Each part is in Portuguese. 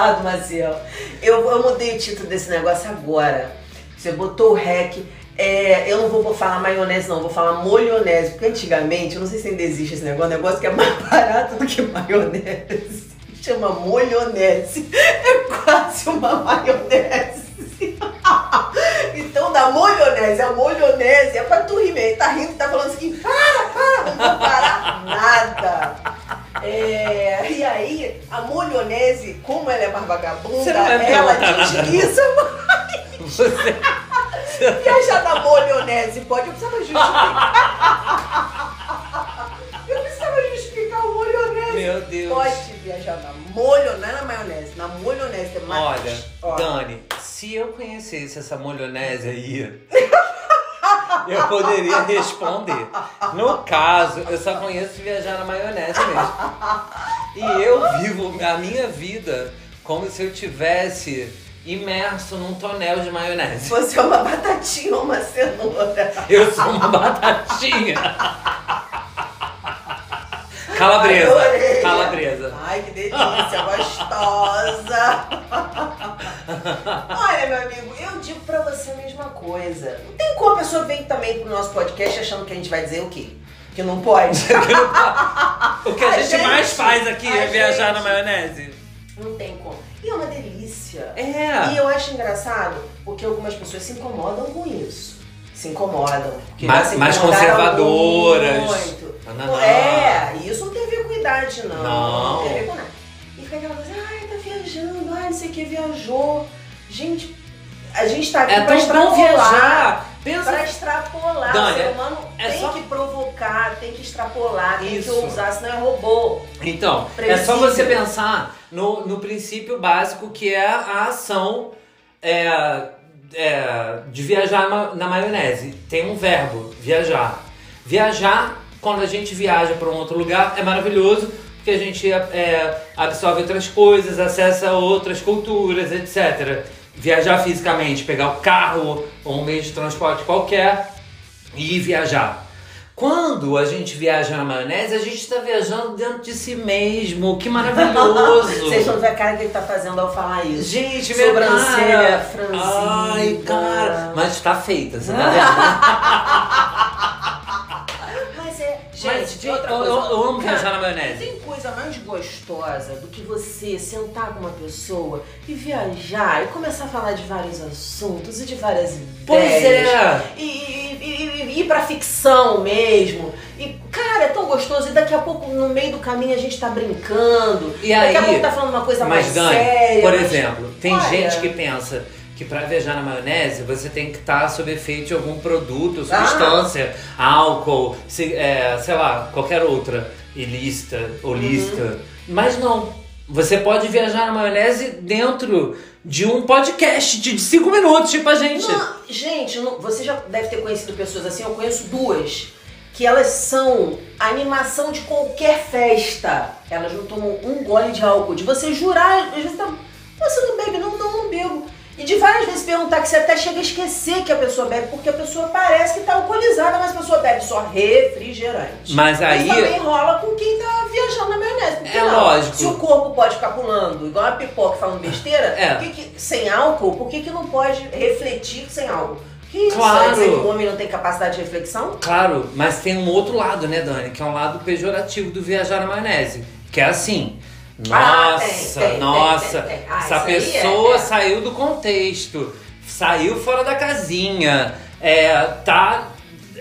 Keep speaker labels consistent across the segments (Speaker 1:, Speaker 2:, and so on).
Speaker 1: Eduardo Maciel, eu, eu mudei o título desse negócio agora. Você botou o REC. É, eu não vou falar maionese, não, vou falar molhonese, porque antigamente, eu não sei se ainda existe esse negócio, negócio que é mais barato do que maionese. Chama molhonese. É quase uma maionese. então, da molhonese a molhonese é pra tu rir mesmo. Tá rindo, tá falando assim, para, para, não parar nada. É, e aí, a molhonese, como ela é mais vagabunda, ela desliza mais. Você... Viajar da molhonese pode, eu precisava justificar. eu precisava justificar o molhonese.
Speaker 2: Meu Deus.
Speaker 1: Pode viajar na molho, não é na maionese, na molhonese. Tem mais...
Speaker 2: Olha, Ó. Dani, se eu conhecesse essa molhonese aí, eu poderia responder. No caso, eu só conheço viajar na maionese mesmo. E eu vivo a minha vida como se eu tivesse imerso num tonel de maionese.
Speaker 1: Você é uma batatinha ou uma cenoura?
Speaker 2: Eu sou uma batatinha. Calabresa.
Speaker 1: Adorei.
Speaker 2: Calabresa.
Speaker 1: Ai, que delícia, gostosa. Olha, meu amigo, eu digo pra você a mesma coisa. Não tem como a pessoa vir também pro nosso podcast achando que a gente vai dizer o quê? Que não pode.
Speaker 2: o que a, a gente, gente, mais faz aqui é viajar
Speaker 1: gente,
Speaker 2: na maionese.
Speaker 1: Não tem como. E é uma delícia.
Speaker 2: É.
Speaker 1: E eu acho engraçado porque algumas pessoas se incomodam com isso. Se incomodam.
Speaker 2: Mais, mais conservadoras.
Speaker 1: Muito. É, isso não tem a ver com idade, não.
Speaker 2: Não.
Speaker 1: Não tem a ver com nada. E fica aquela coisa, ai, tá viajando, ai, não sei o que, viajou. Gente, a gente tá aqui
Speaker 2: é
Speaker 1: pra extrapolar.
Speaker 2: viajar. Pensa...
Speaker 1: Pra extrapolar.
Speaker 2: Dani,
Speaker 1: o ser humano
Speaker 2: é
Speaker 1: tem
Speaker 2: só...
Speaker 1: que provocar, tem que extrapolar, tem
Speaker 2: Isso.
Speaker 1: que ousar, senão é robô.
Speaker 2: Então, é só você pensar no, no princípio básico que é a ação é, é, de viajar na, na maionese. Tem um verbo, viajar. Viajar, quando a gente viaja para um outro lugar, é maravilhoso, porque a gente é, absorve outras coisas, acessa outras culturas, etc. Viajar fisicamente, pegar o carro ou um meio de transporte qualquer e viajar. Quando a gente viaja na maionese, a gente está viajando dentro de si mesmo. Que maravilhoso!
Speaker 1: Vocês vão ver a cara que ele tá fazendo ao falar isso.
Speaker 2: Gente, minha
Speaker 1: Sobrancelha
Speaker 2: cara. Ai, cara. Mas tá feita, você tá vendo?
Speaker 1: É, gente,
Speaker 2: Mas,
Speaker 1: outra
Speaker 2: eu,
Speaker 1: coisa.
Speaker 2: eu, eu amo
Speaker 1: Cara,
Speaker 2: viajar na maionese.
Speaker 1: Tem coisa mais gostosa do que você sentar com uma pessoa e viajar e começar a falar de vários assuntos e de várias
Speaker 2: Pois
Speaker 1: ideias.
Speaker 2: é.
Speaker 1: E, e- e- e ir pra ficção mesmo. E, cara, é tão gostoso. E daqui a pouco, no meio do caminho, a gente tá brincando.
Speaker 2: E
Speaker 1: daqui a
Speaker 2: aí-
Speaker 1: pouco tá falando uma coisa mais
Speaker 2: Dani,
Speaker 1: séria.
Speaker 2: por
Speaker 1: mas-
Speaker 2: exemplo, tem
Speaker 1: Olha.
Speaker 2: gente que pensa que pra viajar na maionese você tem que estar sob efeito de algum produto,
Speaker 1: Ah.
Speaker 2: substância, álcool, se- é, sei lá, qualquer outra ilícita ou lícita.
Speaker 1: Uhum.
Speaker 2: Mas não. Você pode viajar na maionese dentro de um podcast de 5 minutos, tipo a gente.
Speaker 1: Não, gente, não- você já deve ter conhecido pessoas assim, eu conheço duas, que elas são animação de qualquer festa. Elas não tomam um gole de álcool. De você jurar, às vezes tá. Você não. E de várias vezes perguntar que você até chega a esquecer que a pessoa bebe, porque a pessoa parece que tá alcoolizada, mas a pessoa bebe só refrigerante.
Speaker 2: Mas aí.
Speaker 1: Mas também rola com quem tá viajando na maionese.
Speaker 2: É
Speaker 1: não?
Speaker 2: lógico.
Speaker 1: Se o corpo pode ficar pulando, igual a pipoca falando besteira,
Speaker 2: É.
Speaker 1: por que que- sem álcool, por que, que não pode refletir sem álcool? Que isso?
Speaker 2: Claro.
Speaker 1: Quer dizer que o homem não tem capacidade de reflexão?
Speaker 2: Claro, mas tem um outro lado, né, Dani? Que é um lado pejorativo do viajar na maionese. Que é assim.
Speaker 1: Ah,
Speaker 2: Nossa,
Speaker 1: tem, tem,
Speaker 2: nossa,
Speaker 1: tem. Ah,
Speaker 2: essa
Speaker 1: aí
Speaker 2: pessoa
Speaker 1: é- é.
Speaker 2: saiu do contexto, saiu fora da casinha, é, tá,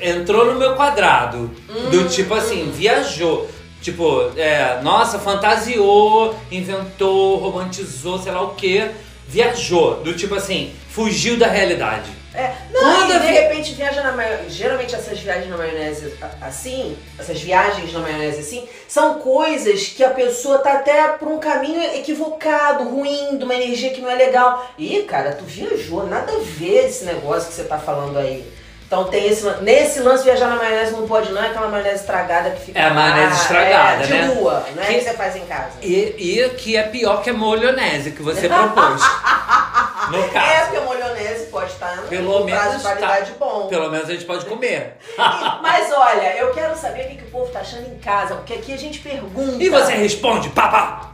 Speaker 2: entrou no meu quadrado.
Speaker 1: Hum,
Speaker 2: do tipo assim, viajou. Tipo, é, nossa, fantasiou, inventou, romantizou, sei lá o que. Viajou. Do tipo assim, fugiu da realidade.
Speaker 1: É, não,
Speaker 2: Quando
Speaker 1: e de
Speaker 2: vi-
Speaker 1: repente viaja na maionese. Geralmente essas viagens na maionese assim, essas viagens na maionese assim, são coisas que a pessoa tá até por um caminho equivocado, ruim, de uma energia que não é legal. Ih, cara, tu viajou, nada a ver esse negócio que você tá falando aí. Então tem esse nesse lance viajar na maionese não pode não, é aquela maionese estragada que fica
Speaker 2: É a maionese
Speaker 1: lá,
Speaker 2: estragada,
Speaker 1: é, de
Speaker 2: né?
Speaker 1: rua, não é
Speaker 2: Que-
Speaker 1: que você faz em casa.
Speaker 2: E, e que é pior que a molhonese que você propôs. no
Speaker 1: É,
Speaker 2: caso.
Speaker 1: porque a molhonese pode estar no
Speaker 2: Pelo
Speaker 1: prazo
Speaker 2: menos
Speaker 1: de validade
Speaker 2: tá.
Speaker 1: bom.
Speaker 2: Pelo menos a gente pode comer.
Speaker 1: Mas olha, eu quero saber o que, que o povo tá achando em casa, porque aqui a gente pergunta.
Speaker 2: E você responde, papá!